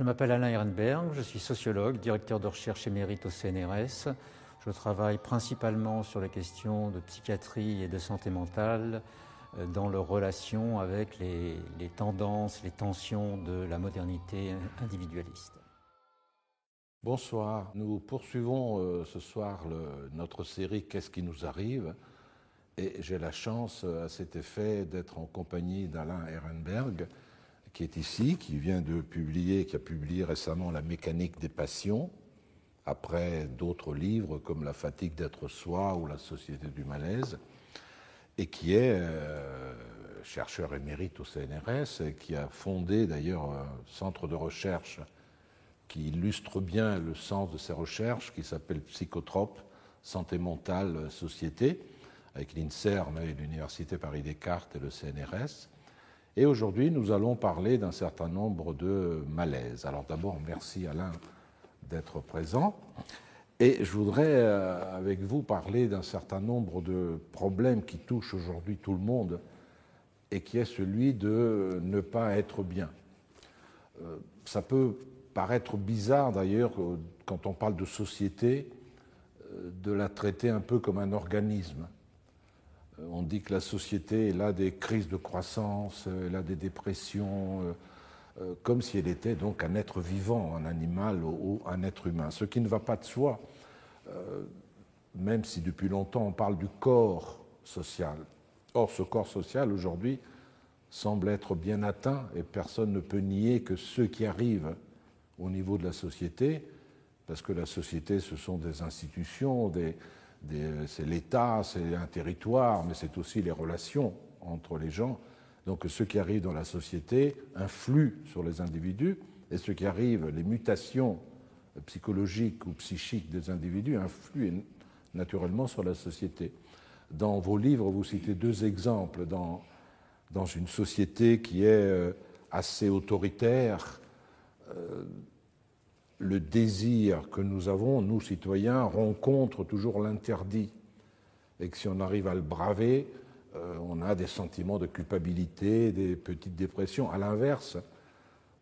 Je m'appelle Alain Ehrenberg, je suis sociologue, directeur de recherche émérite au CNRS. Je travaille principalement sur les questions de psychiatrie et de santé mentale euh, dans leur relation avec les, tendances, les tensions de la modernité individualiste. Bonsoir, nous poursuivons euh, ce soir notre série Qu'est-ce qui nous arrive? Et j'ai la chance euh, à cet effet d'être en compagnie d'Alain Ehrenberg qui est ici, qui vient de publier, qui a publié récemment La mécanique des passions, après d'autres livres comme La fatigue d'être soi ou La société du malaise, et qui est euh, chercheur émérite au CNRS et qui a fondé d'ailleurs un centre de recherche qui illustre bien le sens de ses recherches, qui s'appelle Psychotrope, Santé mentale, Société, avec l'INSERM et l'Université Paris-Descartes et le CNRS. Et aujourd'hui, nous allons parler d'un certain nombre de malaises. Alors d'abord, merci Alain d'être présent. Et je voudrais, euh, avec vous, parler d'un certain nombre de problèmes qui touchent aujourd'hui tout le monde et qui est celui de ne pas être bien. Euh, ça peut paraître bizarre d'ailleurs euh, quand on parle de société de la traiter un peu comme un organisme. On dit que la société là des crises de croissance, elle a des dépressions, euh, comme si elle était donc un être vivant, un animal ou un être humain. Ce qui ne va pas de soi, euh, même si depuis longtemps on parle du corps social. Or, ce corps social, aujourd'hui, semble être bien atteint et personne ne peut nier que ceux qui arrivent au niveau de la société, parce que la société, ce sont des institutions, c'est l'État, c'est un territoire, mais c'est aussi les relations entre les gens, donc ce qui arrive dans la société influe sur les individus, et ce qui arrive, les mutations psychologiques ou psychiques des individus influent naturellement sur la société. Dans vos livres, vous citez deux exemples. Dans, dans une société qui est euh, assez autoritaire, euh, le désir que nous avons, nous citoyens, rencontre toujours l'interdit. Et que si on arrive à le braver, euh, on a des sentiments de culpabilité, des petites dépressions. À l'inverse,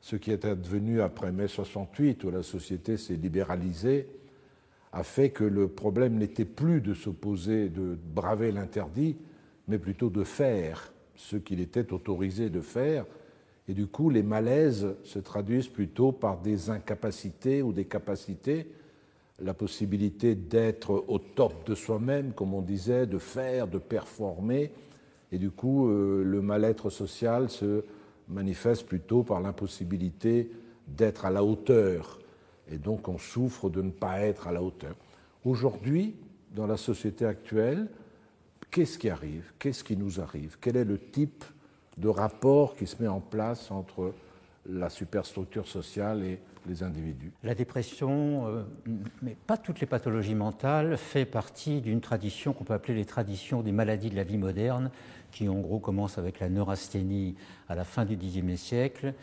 ce qui est advenu après mai 68, où la société s'est libéralisée, a fait que le problème n'était plus de s'opposer, de braver l'interdit, mais plutôt de faire ce qu'il était autorisé de faire. Et du coup, les malaises se traduisent plutôt par des incapacités ou des capacités, la possibilité d'être au top de soi-même, comme on disait, de faire, de performer. Et du coup, euh, le mal-être social se manifeste plutôt par l'impossibilité d'être à la hauteur. Et donc, on souffre de ne pas être à la hauteur. Aujourd'hui, dans la société actuelle, qu'est-ce qui arrive? Qu'est-ce qui nous arrive? Quel est le type de rapport qui se met en place entre la superstructure sociale et les individus. La dépression, euh, mais pas toutes les pathologies mentales, fait partie d'une tradition qu'on peut appeler les traditions des maladies de la vie moderne, qui en gros commencent avec la neurasthénie à la fin du Xe siècle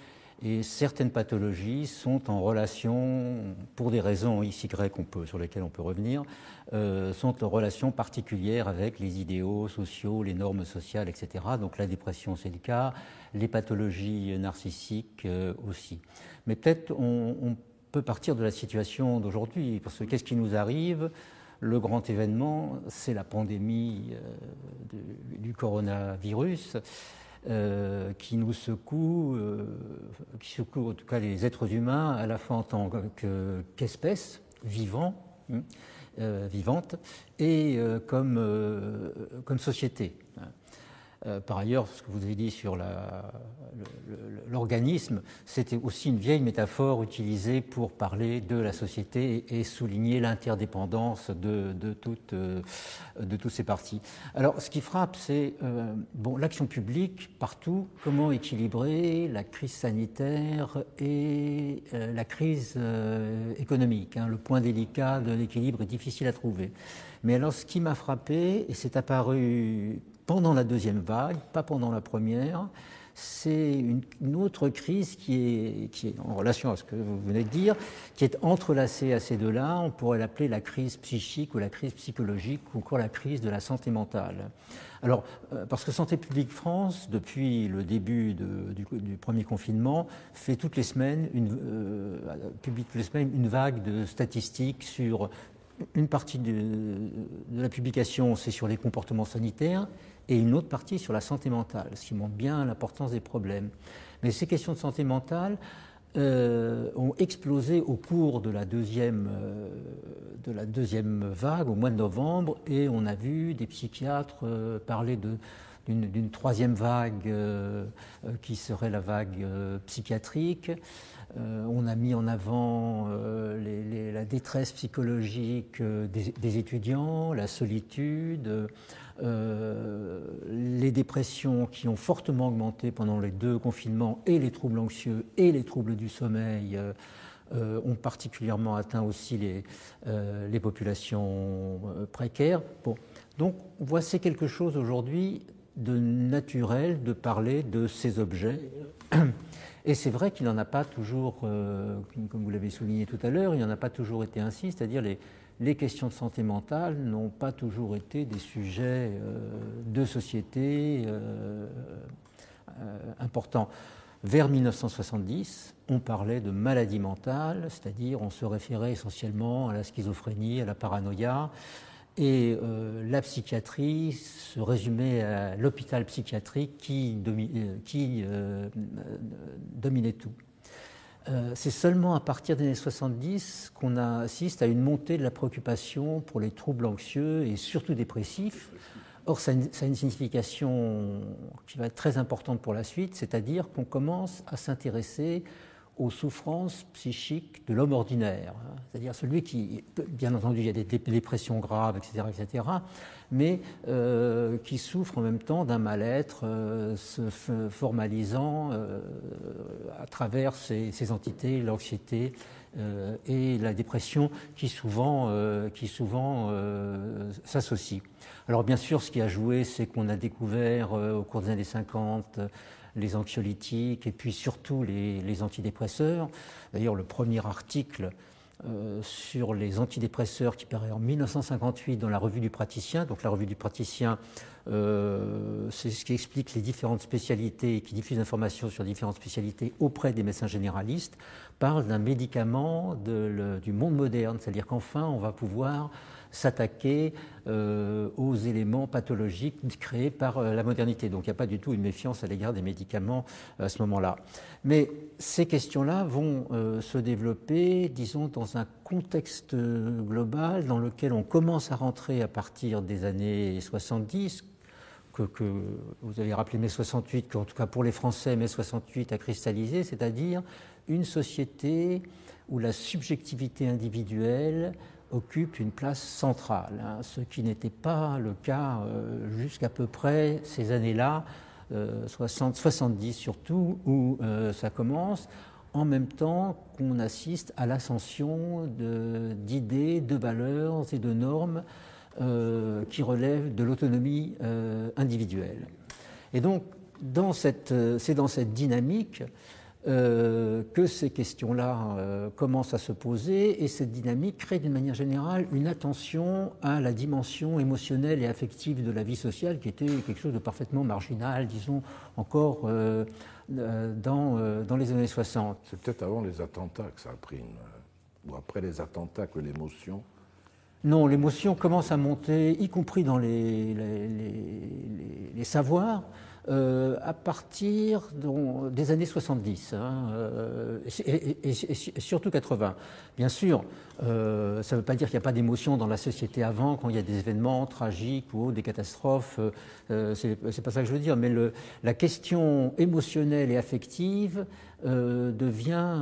et certaines pathologies sont en relation, pour des raisons XY peut, sur lesquelles on peut revenir, euh, sont en relation particulière avec les idéaux sociaux, les normes sociales, etc. Donc la dépression, c'est le cas, les pathologies narcissiques euh, aussi. Mais peut-être on, peut partir de la situation d'aujourd'hui, parce que qu'est-ce qui nous arrive? Le grand événement, c'est la pandémie euh, du coronavirus. Euh, qui nous secoue, euh, qui secoue en tout cas les êtres humains à la fois en tant qu'espèce vivant, hein, euh, vivante et comme, comme société. Euh, par ailleurs, ce que vous avez dit sur l'organisme, c'était aussi une vieille métaphore utilisée pour parler de la société et, souligner l'interdépendance de, de, toutes, euh, de toutes ces parties. Alors, ce qui frappe, c'est euh, bon, l'action publique partout, comment équilibrer la crise sanitaire et la crise économique. Hein? le point délicat de l'équilibre est difficile à trouver. Mais alors, ce qui m'a frappé, et c'est apparu pendant la deuxième vague, pas pendant la première, c'est une, autre crise qui est, en relation à ce que vous venez de dire, qui est entrelacée à ces deux-là. On pourrait l'appeler la crise psychique ou la crise psychologique ou encore la crise de la santé mentale. Alors, euh, parce que Santé publique France, depuis le début du, premier confinement, fait toutes les semaines, une, euh, publie toutes les semaines une vague de statistiques sur une partie de, de la publication, c'est sur les comportements sanitaires, et une autre partie sur la santé mentale, ce qui montre bien l'importance des problèmes. Mais ces questions de santé mentale euh, ont explosé au cours de la, deuxième, euh, de la deuxième vague, au mois de novembre, et on a vu des psychiatres euh, parler d'une troisième vague qui serait la vague psychiatrique. on a mis en avant la détresse psychologique des, étudiants, la solitude, euh, les dépressions qui ont fortement augmenté pendant les deux confinements et les troubles anxieux et les troubles du sommeil euh, euh, ont particulièrement atteint aussi les, les populations précaires. Bon. Donc voici quelque chose aujourd'hui de naturel de parler de ces objets. Et c'est vrai qu'il n'en a pas toujours, comme vous l'avez souligné tout à l'heure, il n'en a pas toujours été ainsi, c'est-à-dire les, les questions de santé mentale n'ont pas toujours été des sujets euh, de société euh, euh, importants. Vers 1970, on parlait de maladie mentale, c'est-à-dire on se référait essentiellement à la schizophrénie, à la paranoïa, et la psychiatrie se résumait à l'hôpital psychiatrique qui, qui dominait tout. Euh, c'est seulement à partir des années 70 qu'on assiste à une montée de la préoccupation pour les troubles anxieux et surtout dépressifs. Or, ça a une signification qui va être très importante pour la suite, c'est-à-dire qu'on commence à s'intéresser aux souffrances psychiques de l'homme ordinaire, hein. c'est-à-dire celui qui, bien entendu, il y a des dépressions graves, etc., etc., mais euh, qui souffre en même temps d'un mal-être euh, se formalisant euh, à travers ces, entités, l'anxiété et la dépression qui souvent, qui souvent s'associent. Alors bien sûr, ce qui a joué, c'est qu'on a découvert au cours des années 50 les anxiolytiques et puis surtout les, antidépresseurs. D'ailleurs, le premier article euh, sur les antidépresseurs qui paraît en 1958 dans la revue du praticien. Donc la revue du praticien, euh, c'est ce qui explique les différentes spécialités et qui diffuse l'information sur différentes spécialités auprès des médecins généralistes, parle d'un médicament du monde moderne, c'est-à-dire qu'enfin on va pouvoir s'attaquer euh, aux éléments pathologiques créés par euh, la modernité. Donc il n'y a pas du tout une méfiance à l'égard des médicaments euh, à ce moment-là. Mais ces questions-là vont se développer, disons, dans un contexte global dans lequel on commence à rentrer à partir des années 70, que, que, vous avez rappelé mai 68, qu'en tout cas pour les Français, mai 68 a cristallisé, c'est-à-dire une société où la subjectivité individuelle occupe une place centrale, hein, ce qui n'était pas le cas euh, jusqu'à peu près ces années-là, 60, euh, 70 surtout, où euh, ça commence, en même temps qu'on assiste à l'ascension d'idées, de, valeurs et de normes qui relèvent de l'autonomie individuelle. Et donc, c'est dans cette dynamique euh, que ces questions-là euh, commencent à se poser et cette dynamique crée d'une manière générale une attention à la dimension émotionnelle et affective de la vie sociale qui était quelque chose de parfaitement marginal, disons, encore euh, dans, dans, les années 60. C'est peut-être avant les attentats que ça a pris, ou après les attentats que l'émotion non, l'émotion commence à monter, y compris dans les, savoirs. Euh, à partir des années 70 hein, euh, et, surtout 80. Bien sûr, euh, ça ne veut pas dire qu'il n'y a pas d'émotion dans la société avant, quand il y a des événements tragiques ou des catastrophes. c'est pas ça que je veux dire, mais la question émotionnelle et affective devient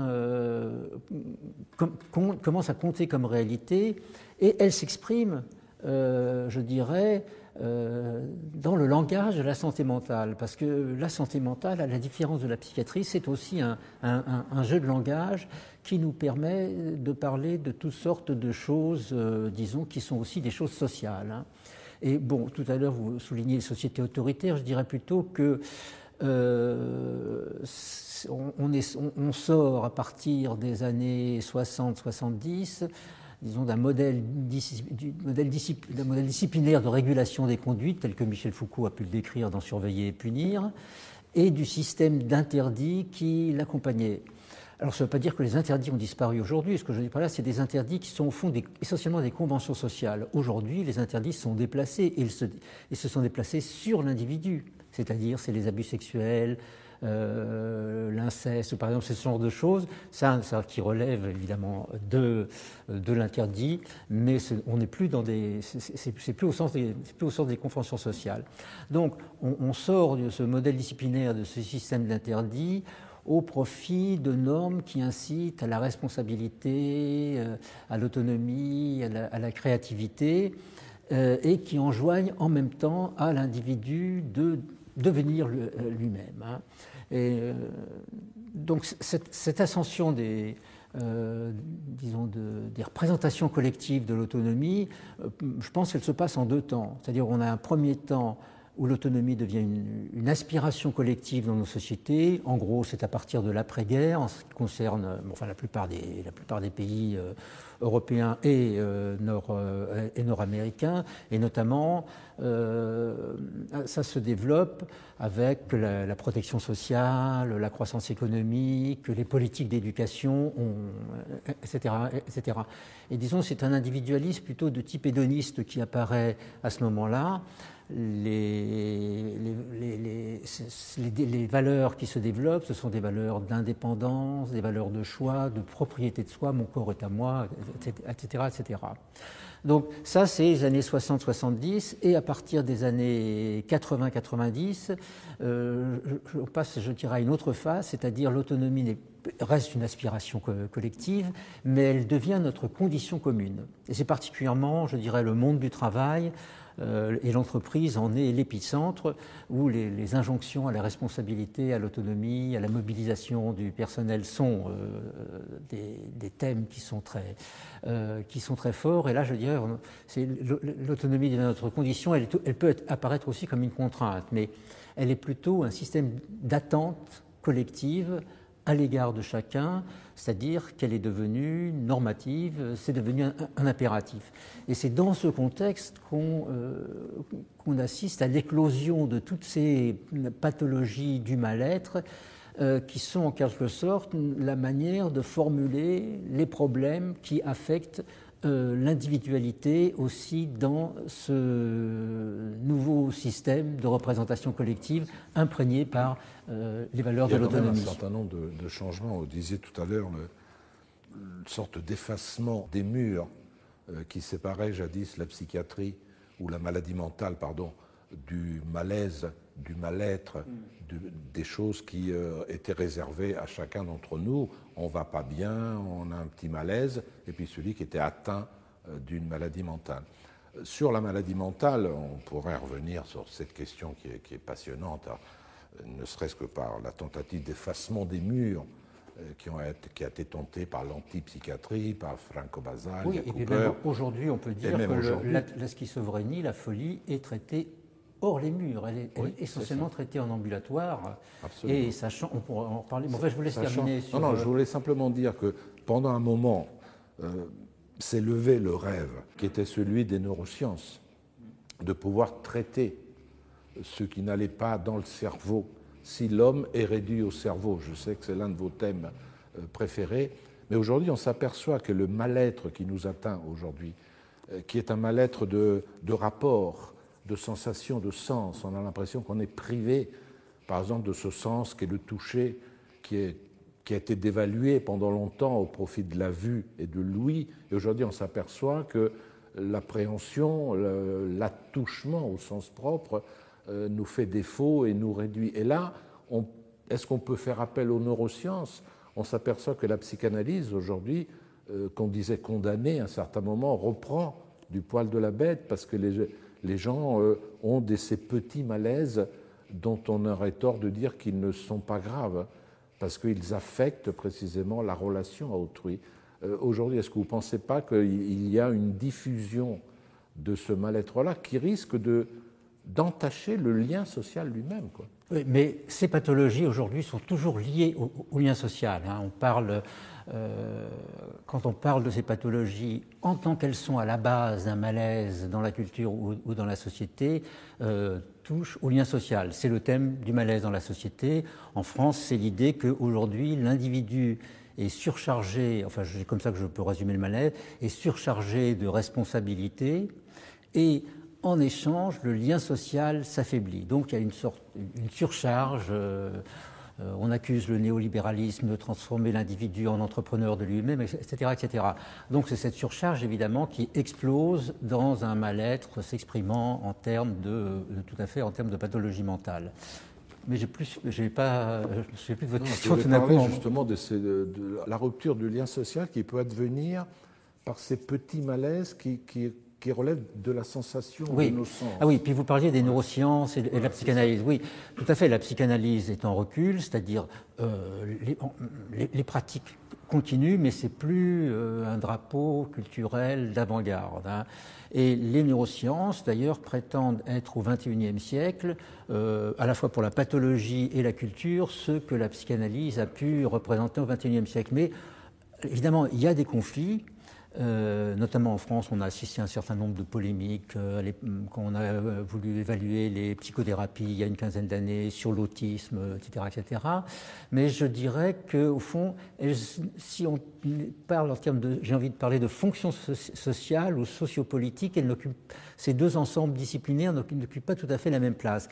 commence à compter comme réalité et elle s'exprime, je dirais, euh, dans le langage de la santé mentale, parce que la santé mentale, à la différence de la psychiatrie, c'est aussi un, jeu de langage qui nous permet de parler de toutes sortes de choses, euh, disons, qui sont aussi des choses sociales. Hein. Et bon, tout à l'heure, vous soulignez les sociétés autoritaires, je dirais plutôt que on, sort à partir des années 60-70 disons, d'un modèle, modèle, disciplinaire de régulation des conduites, tel que Michel Foucault a pu le décrire dans Surveiller et punir, et du système d'interdits qui l'accompagnait. Alors, ça ne veut pas dire que les interdits ont disparu aujourd'hui. Ce que je dis par là, c'est des interdits qui sont au fond essentiellement des conventions sociales. Aujourd'hui, les interdits sont déplacés et ils se, ils se sont déplacés sur l'individu. C'est-à-dire, c'est les abus sexuels, euh, l'inceste, par exemple, ce genre de choses, ça, ça qui relève évidemment de, de l'interdit, mais on n'est plus dans des, c'est plus au sens des, plus au sens des conventions sociales. Donc, on, sort de ce modèle disciplinaire, de ce système d'interdit au profit de normes qui incitent à la responsabilité, euh, à l'autonomie, à, la créativité, euh, et qui enjoignent en même temps à l'individu de devenir lui-même. Hein. Et euh, donc cette, ascension des, euh, disons des représentations collectives de l'autonomie, euh, je pense qu'elle se passe en deux temps. C'est-à-dire on a un premier temps où l'autonomie devient une, aspiration collective dans nos sociétés. En gros, c'est à partir de l'après-guerre, en ce qui concerne enfin, la, plupart des, la plupart des pays européens et, nord, et nord-américains, et notamment ça se développe avec la, protection sociale, la croissance économique, les politiques d'éducation, etc., etc. Et disons, c'est un individualisme plutôt de type hédoniste qui apparaît à ce moment-là. Les, les, les, valeurs qui se développent, ce sont des valeurs d'indépendance, des valeurs de choix, de propriété de soi, mon corps est à moi, etc. Donc ça, c'est les années 60-70, et à partir des années 80-90, euh, je, passe, je dirais, à une autre phase, c'est-à-dire l'autonomie reste une aspiration collective, mais elle devient notre condition commune. Et c'est particulièrement, je dirais, le monde du travail, et l'entreprise en est l'épicentre où les, injonctions à la responsabilité, à l'autonomie, à la mobilisation du personnel sont euh, des, thèmes qui sont, très, euh, qui sont très forts. Et là, je dirais, l'autonomie de notre condition, elle peut apparaître aussi comme une contrainte, mais elle est plutôt un système d'attente collective à l'égard de chacun, c'est-à-dire qu'elle est devenue normative, c'est devenu un, impératif. Et c'est dans ce contexte euh, qu'on assiste à l'éclosion de toutes ces pathologies du mal-être euh, qui sont en quelque sorte la manière de formuler les problèmes qui affectent euh, l'individualité aussi dans ce nouveau système de représentation collective imprégné par euh, les valeurs de l'autonomie. Il y a un certain nombre de, changements. Vous disiez tout à l'heure une sorte d'effacement des murs euh, qui séparaient jadis la psychiatrie ou la maladie mentale, pardon, du malaise, du mal-être, mm. des choses qui étaient réservées à chacun d'entre nous on va pas bien, on a un petit malaise, et puis celui qui était atteint euh, d'une maladie mentale. Sur la maladie mentale, on pourrait revenir sur cette question qui est, passionnante, hein, ne serait-ce que par la tentative d'effacement des murs euh, qui, ont été, qui a été tentée par l'antipsychiatrie, par Franco Basile, oui, et même aujourd'hui, on peut dire que la, la, schizophrénie, la folie est traitée hors les murs. Elle est, essentiellement traitée en ambulatoire. Et sachant, on pourra en reparler. Bon, je vous laisse terminer. Sur... Non, non, je voulais simplement dire que pendant un moment, euh, s'est levé le rêve qui était celui des neurosciences, de pouvoir traiter ce qui n'allait pas dans le cerveau. Si l'homme est réduit au cerveau, je sais que c'est l'un de vos thèmes euh, préférés, mais aujourd'hui on s'aperçoit que le mal-être qui nous atteint aujourd'hui, euh, qui est un mal-être de, de rapport, de sensations, de sens. On a l'impression qu'on est privé, par exemple, de ce sens qui est le toucher, qui a été dévalué pendant longtemps au profit de la vue et de l'ouïe. Et aujourd'hui, on s'aperçoit que l'appréhension, l'attouchement au sens propre, euh, nous fait défaut et nous réduit. Et là, est-ce qu'on peut faire appel aux neurosciences? On s'aperçoit que la psychanalyse, aujourd'hui, euh, qu'on disait condamnée à un certain moment, reprend du poil de la bête parce que les, les gens euh, ont des, ces petits malaises dont on aurait tort de dire qu'ils ne sont pas graves, parce qu'ils affectent précisément la relation à autrui. Euh, aujourd'hui, est-ce que vous ne pensez pas qu'il y a une diffusion de ce mal-être-là qui risque de, d'entacher le lien social lui-même mais ces pathologies aujourd'hui sont toujours liées au, lien social. Hein. On parle, euh, quand on parle de ces pathologies en tant qu'elles sont à la base d'un malaise dans la culture ou, dans la société, euh, touche au lien social. C'est le thème du malaise dans la société. En France, c'est l'idée qu'aujourd'hui, l'individu est surchargé, enfin c'est comme ça que je peux résumer le malaise, est surchargé de responsabilités et en échange, le lien social s'affaiblit. Donc il y a une sorte, une surcharge. Euh, euh, on accuse le néolibéralisme de transformer l'individu en entrepreneur de lui-même, etc., etc. Donc c'est cette surcharge évidemment qui explose dans un mal-être s'exprimant en termes de, tout à fait en termes de pathologie mentale. Mais j'ai plus, j'ai pas, je sais plus de votre question d'un coup. justement de, de, la rupture du lien social qui peut advenir par ces petits malaises qui, qui, qui relève de la sensation oui. de nos sens. Ah oui, puis vous parliez des neurosciences et, de la psychanalyse. Oui, tout à fait. La psychanalyse est en recul, c'est-à-dire euh, les, pratiques continuent, mais c'est plus euh, un drapeau culturel d'avant-garde. Hein. Et les neurosciences, d'ailleurs, prétendent être au XXIe siècle, euh, à la fois pour la pathologie et la culture, ce que la psychanalyse a pu représenter au XXIe siècle. Mais évidemment, il y a des conflits. Euh, notamment en France, on a assisté à un certain nombre de polémiques euh, quand on a euh, voulu évaluer les psychothérapies il y a une quinzaine d'années sur l'autisme, etc., etc. Mais je dirais qu'au fond, si on parle en termes de, j'ai envie de parler de fonction sociale ou sociopolitique, ces deux ensembles disciplinaires n'occupent pas tout à fait la même place.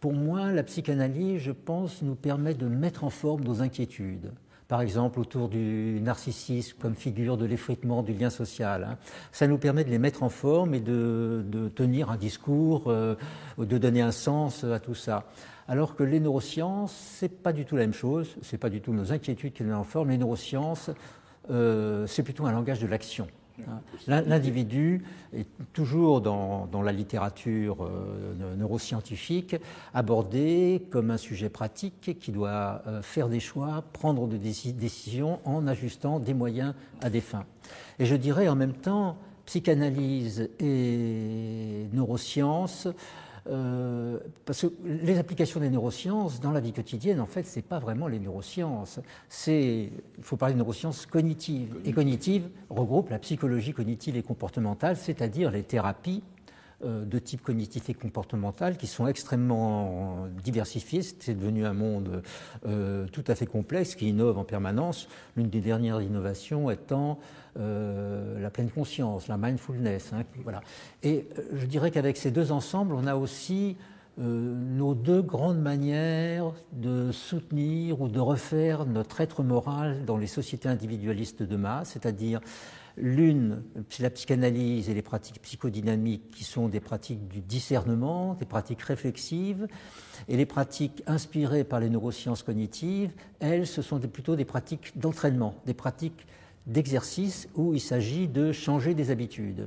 Pour moi, la psychanalyse, je pense, nous permet de mettre en forme nos inquiétudes par exemple autour du narcissisme comme figure de l'effritement du lien social. Hein. Ça nous permet de les mettre en forme et de, tenir un discours, euh, de donner un sens à tout ça. Alors que les neurosciences, c'est pas du tout la même chose, c'est pas du tout nos inquiétudes qui nous en forme. Les neurosciences, euh, c'est plutôt un langage de l'action. Hein. L'individu est toujours dans, la littérature euh, neuroscientifique abordé comme un sujet pratique qui doit euh, faire des choix, prendre des décisions en ajustant des moyens à des fins. Et je dirais en même temps, psychanalyse et neurosciences euh, parce que les applications des neurosciences dans la vie quotidienne, en fait, ce n'est pas vraiment les neurosciences. C'est, il faut parler de neurosciences cognitives. Et cognitives regroupe la psychologie cognitive et comportementale, c'est-à-dire les thérapies de type cognitif et comportemental qui sont extrêmement diversifiés. C'est devenu un monde euh, tout à fait complexe qui innove en permanence. L'une des dernières innovations étant euh, la pleine conscience, la mindfulness. Hein, voilà. Et je dirais qu'avec ces deux ensembles, on a aussi nos deux grandes manières de soutenir ou de refaire notre être moral dans les sociétés individualistes de masse, c'est-à-dire L'une, c'est la psychanalyse et les pratiques psychodynamiques qui sont des pratiques du discernement, des pratiques réflexives, et les pratiques inspirées par les neurosciences cognitives, elles, ce sont plutôt des pratiques d'entraînement, des pratiques d'exercice où il s'agit de changer des habitudes.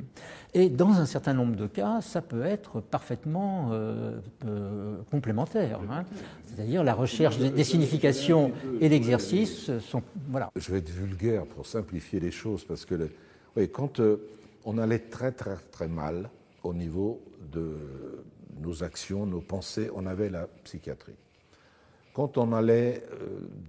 Et dans un certain nombre de cas, ça peut être parfaitement euh, euh, complémentaire. Hein. C'est-à-dire la recherche des, significations et l'exercice sont... Voilà. Je vais être vulgaire pour simplifier les choses, parce que oui, quand euh, on allait très très très mal au niveau de nos actions, nos pensées, on avait la psychiatrie. Quand on allait,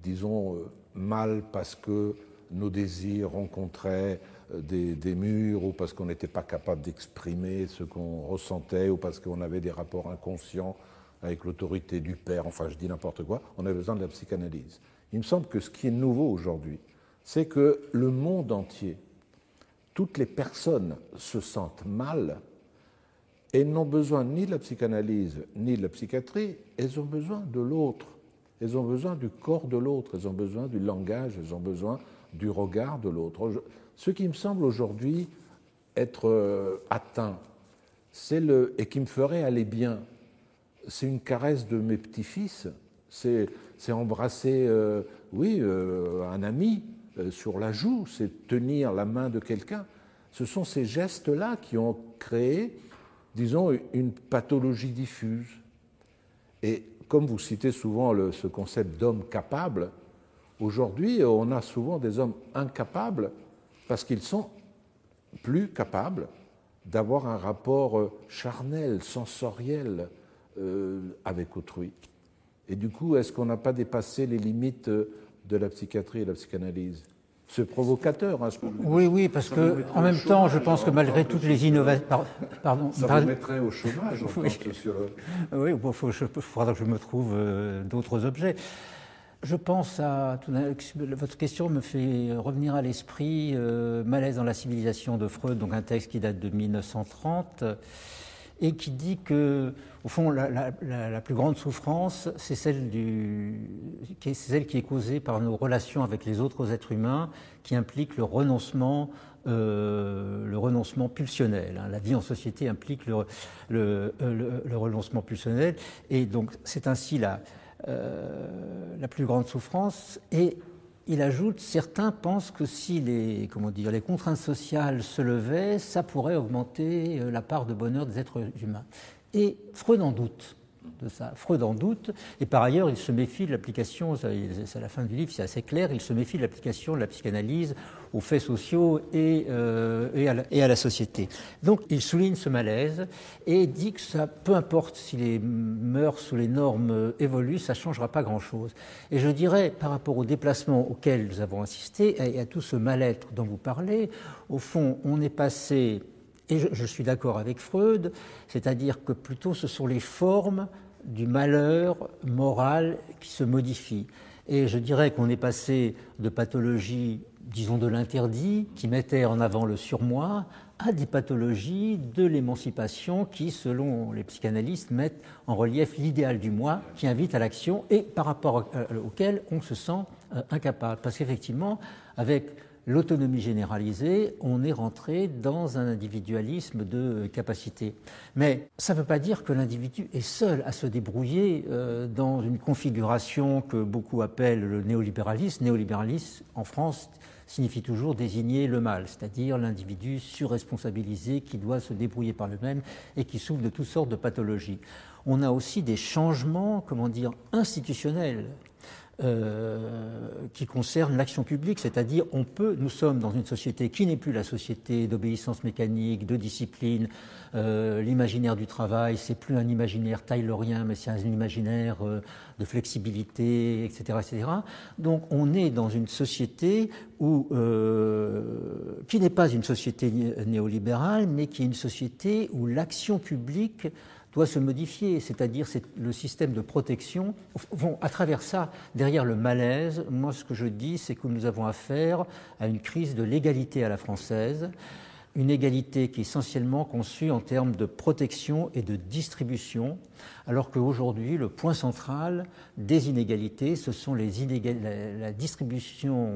disons, mal parce que nos désirs rencontraient euh, des, murs ou parce qu'on n'était pas capable d'exprimer ce qu'on ressentait ou parce qu'on avait des rapports inconscients avec l'autorité du père, enfin je dis n'importe quoi, on avait besoin de la psychanalyse. Il me semble que ce qui est nouveau aujourd'hui, c'est que le monde entier, toutes les personnes se sentent mal et n'ont besoin ni de la psychanalyse ni de la psychiatrie, elles ont besoin de l'autre. Elles ont besoin du corps de l'autre, elles ont besoin du langage, elles ont besoin du regard de l'autre. Ce qui me semble aujourd'hui être euh, atteint, c'est le et qui me ferait aller bien, c'est une caresse de mes petits-fils, c'est embrasser, euh, oui, euh, un ami sur la joue, c'est tenir la main de quelqu'un. Ce sont ces gestes-là qui ont créé, disons, une pathologie diffuse. Et comme vous citez souvent ce concept d'homme capable, Aujourd'hui, on a souvent des hommes incapables parce qu'ils sont plus capables d'avoir un rapport euh, charnel, sensoriel euh, avec autrui. Et du coup, est-ce qu'on n'a pas dépassé les limites de la psychiatrie et de la psychanalyse? C'est provocateur. Hein, oui, oui, parce que en même temps, je pense que malgré toutes les innovations, pardon, ça vous mettrait au chômage. oui, sur... oui il faudra que je me trouve euh, d'autres objets. Je pense à votre question me fait revenir à l'esprit euh, Malaise dans la civilisation de Freud, donc un texte qui date de 1930 et qui dit que, au fond, la, plus grande souffrance, c'est celle, celle, qui est causée par nos relations avec les autres êtres humains, qui implique le renoncement, euh, le renoncement pulsionnel. Hein. La vie en société implique le, le, le renoncement pulsionnel, et donc c'est ainsi la, euh, la plus grande souffrance. Et il ajoute, certains pensent que si les, comment dire, les contraintes sociales se levaient, ça pourrait augmenter euh, la part de bonheur des êtres humains. Et Freud en doute de ça. Freud en doute, et par ailleurs, il se méfie de l'application, c'est à la fin du livre, c'est assez clair, il se méfie de l'application de la psychanalyse aux faits sociaux et, euh, et, à la, société. Donc, il souligne ce malaise et dit que ça, peu importe si les mœurs ou les normes évoluent, ça ne changera pas grand-chose. Et je dirais, par rapport aux déplacements auxquels nous avons assisté et à tout ce mal-être dont vous parlez, au fond, on est passé et je, suis d'accord avec Freud, c'est-à-dire que plutôt ce sont les formes du malheur moral qui se modifient. Et je dirais qu'on est passé de pathologies, disons de l'interdit, qui mettaient en avant le surmoi, à des pathologies de l'émancipation qui, selon les psychanalystes, mettent en relief l'idéal du moi, qui invite à l'action et par rapport auquel on se sent euh, incapable. Parce qu'effectivement, avec l'autonomie généralisée, on est rentré dans un individualisme de capacité. Mais ça ne veut pas dire que l'individu est seul à se débrouiller euh, dans une configuration que beaucoup appellent le néolibéralisme. Néolibéralisme, en France, signifie toujours désigner le mal, c'est-à-dire l'individu surresponsabilisé qui doit se débrouiller par lui-même et qui souffre de toutes sortes de pathologies. On a aussi des changements, comment dire, institutionnels euh, qui concerne l'action publique, c'est-à-dire on peut, nous sommes dans une société qui n'est plus la société d'obéissance mécanique, de discipline. Euh, l'imaginaire du travail, c'est plus un imaginaire taylorien, mais c'est un imaginaire euh, de flexibilité, etc., etc. Donc on est dans une société où, qui n'est pas une société néolibérale, mais qui est une société où l'action publique doit se modifier, c'est-à-dire le système de protection. à travers ça, derrière le malaise, moi ce que je dis, c'est que nous avons affaire à une crise de l'égalité à la française, une égalité qui est essentiellement conçue en termes de protection et de distribution, alors qu'aujourd'hui, le point central des inégalités, ce sont les la, distribution,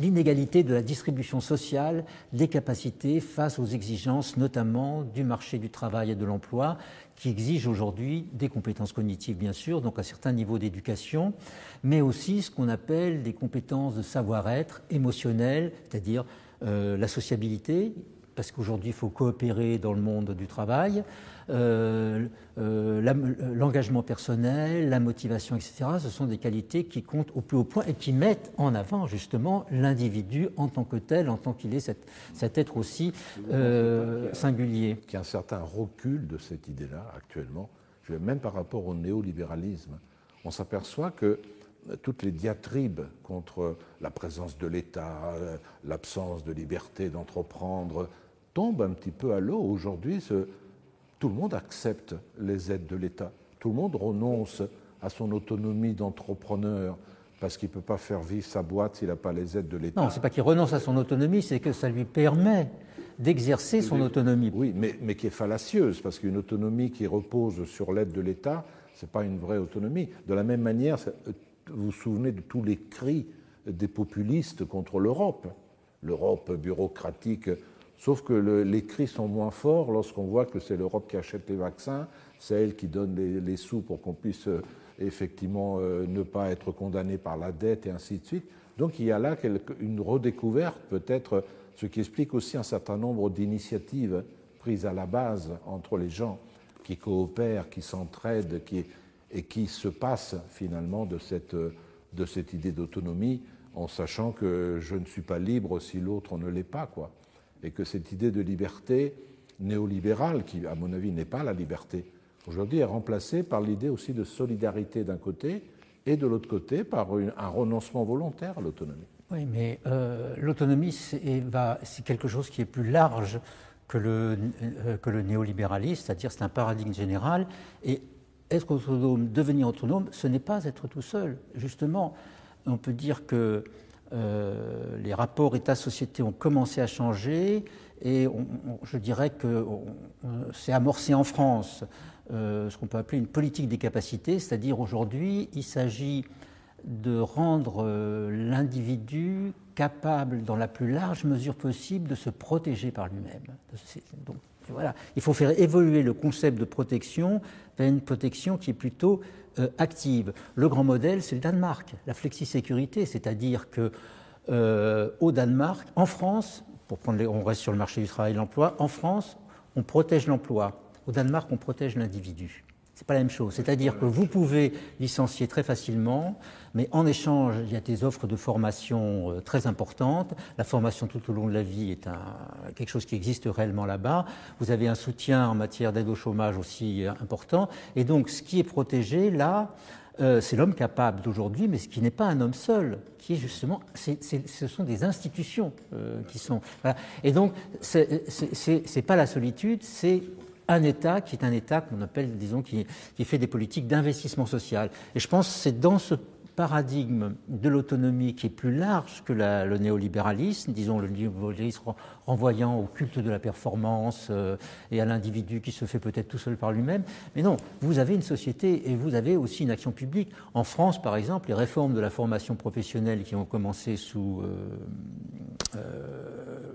l'inégalité de la distribution sociale des capacités face aux exigences, notamment du marché du travail et de l'emploi, qui exigent aujourd'hui des compétences cognitives, bien sûr, donc un certain niveau d'éducation, mais aussi ce qu'on appelle des compétences de savoir-être émotionnel, c'est-à-dire euh, la sociabilité, parce qu'aujourd'hui il faut coopérer dans le monde du travail, euh, euh, l'engagement personnel, la motivation, etc. Ce sont des qualités qui comptent au plus haut point et qui mettent en avant justement l'individu en tant que tel, en tant qu'il est cet, être aussi singulier. Il y a un certain recul de cette idée-là actuellement, même par rapport au néolibéralisme. On s'aperçoit que toutes les diatribes contre la présence de l'État, l'absence de liberté d'entreprendre, tombent un petit peu à l'eau. Aujourd'hui, tout le monde accepte les aides de l'État. Tout le monde renonce à son autonomie d'entrepreneur parce qu'il ne peut pas faire vivre sa boîte s'il n'a pas les aides de l'État. Non, ce n'est pas qu'il renonce à son autonomie, c'est que ça lui permet d'exercer son autonomie. Oui, mais, mais qui est fallacieuse, parce qu'une autonomie qui repose sur l'aide de l'État, ce n'est pas une vraie autonomie. De la même manière, vous vous souvenez de tous les cris des populistes contre l'Europe, l'Europe bureaucratique, sauf que les cris sont moins forts lorsqu'on voit que c'est l'Europe qui achète les vaccins, c'est elle qui donne les, sous pour qu'on puisse euh, effectivement euh, ne pas être condamné par la dette et ainsi de suite. Donc il y a là une redécouverte, peut-être, ce qui explique aussi un certain nombre d'initiatives prises à la base entre les gens qui coopèrent, qui s'entraident, et qui se passe finalement de cette, de cette idée d'autonomie en sachant que je ne suis pas libre si l'autre ne l'est pas. Quoi. Et que cette idée de liberté néolibérale, qui à mon avis n'est pas la liberté, aujourd'hui est remplacée par l'idée aussi de solidarité d'un côté et de l'autre côté par un renoncement volontaire à l'autonomie. Oui, mais euh, l'autonomie, c'est quelque chose qui est plus large que le, euh, que le néolibéralisme, c'est-à-dire c'est un paradigme général. Et être autonome, devenir autonome, ce n'est pas être tout seul. Justement, on peut dire que euh, les rapports État-société ont commencé à changer et je dirais que c'est amorcé en France ce qu'on peut appeler une politique des capacités, c'est-à-dire aujourd'hui, il s'agit de rendre euh, l'individu capable, dans la plus large mesure possible, de se protéger par lui-même. Il faut faire évoluer le concept de protection vers une protection qui est plutôt euh, active. Le grand modèle, c'est le Danemark, la flexi-sécurité, c'est-à-dire que euh, au Danemark, en France, pour prendre on reste sur le marché du travail et de l'emploi, en France, on protège l'emploi. Au Danemark, on protège l'individu. C'est pas la même chose. C'est-à-dire que vous pouvez licencier très facilement, mais en échange, il y a des offres de formation euh, très importantes. La formation tout au long de la vie est quelque chose qui existe réellement là-bas. Vous avez un soutien en matière d'aide au chômage aussi euh, important. Et donc, ce qui est protégé là, euh, c'est l'homme capable d'aujourd'hui, mais ce qui n'est pas un homme seul, qui est justement, ce sont des institutions qui sont. Et donc, c'est pas la solitude, c'est un État qui est un État qu'on appelle, disons, qui, qui, fait des politiques d'investissement social. Et je pense que c'est dans ce paradigme de l'autonomie qui est plus large que le néolibéralisme, disons le néolibéralisme renvoyant au culte de la performance euh, et à l'individu qui se fait peut-être tout seul par lui-même. Mais non, vous avez une société et vous avez aussi une action publique. En France, par exemple, les réformes de la formation professionnelle qui ont commencé sous euh, euh,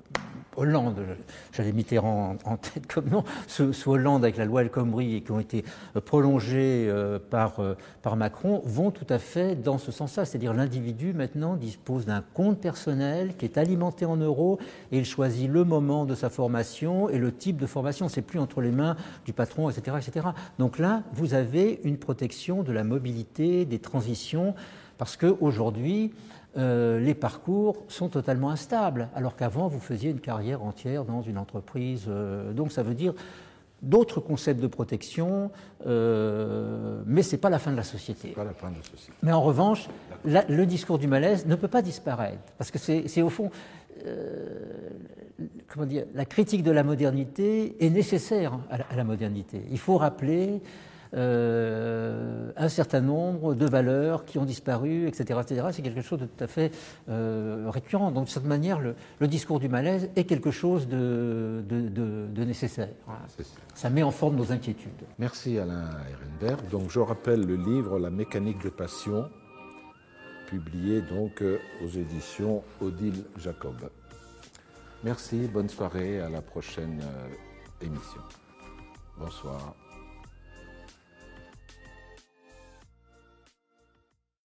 Hollande, j'avais Mitterrand en, tête comme nom, sous, Hollande avec la loi El Khomri et qui ont été prolongées euh, par, euh, par Macron, vont tout à fait dans ce sens-là. C'est-à-dire l'individu maintenant dispose d'un compte personnel qui est alimenté en euros et il choisit le moment de sa formation et le type de formation. C'est plus entre les mains du patron, etc., etc. Donc là, vous avez une protection de la mobilité, des transitions, parce qu'aujourd'hui, euh, les parcours sont totalement instables, alors qu'avant, vous faisiez une carrière entière dans une entreprise. Euh, donc ça veut dire d'autres concepts de protection, euh, mais ce n'est pas la fin de la société. Pas la fin de la société. Mais en revanche, le discours du malaise ne peut pas disparaître, parce que c'est au fond, comment dire, la critique de la modernité est nécessaire à la modernité. Il faut rappeler euh, un certain nombre de valeurs qui ont disparu, etc. etc. C'est quelque chose de tout à fait euh, récurrent. Donc, de cette manière, le, discours du malaise est quelque chose de, de, nécessaire. Ça met en forme nos inquiétudes. Merci Alain Ehrenberg. Donc, je rappelle le livre La mécanique de passion, publié donc euh, aux éditions Odile Jacob. Merci, bonne soirée, à la prochaine émission. Bonsoir.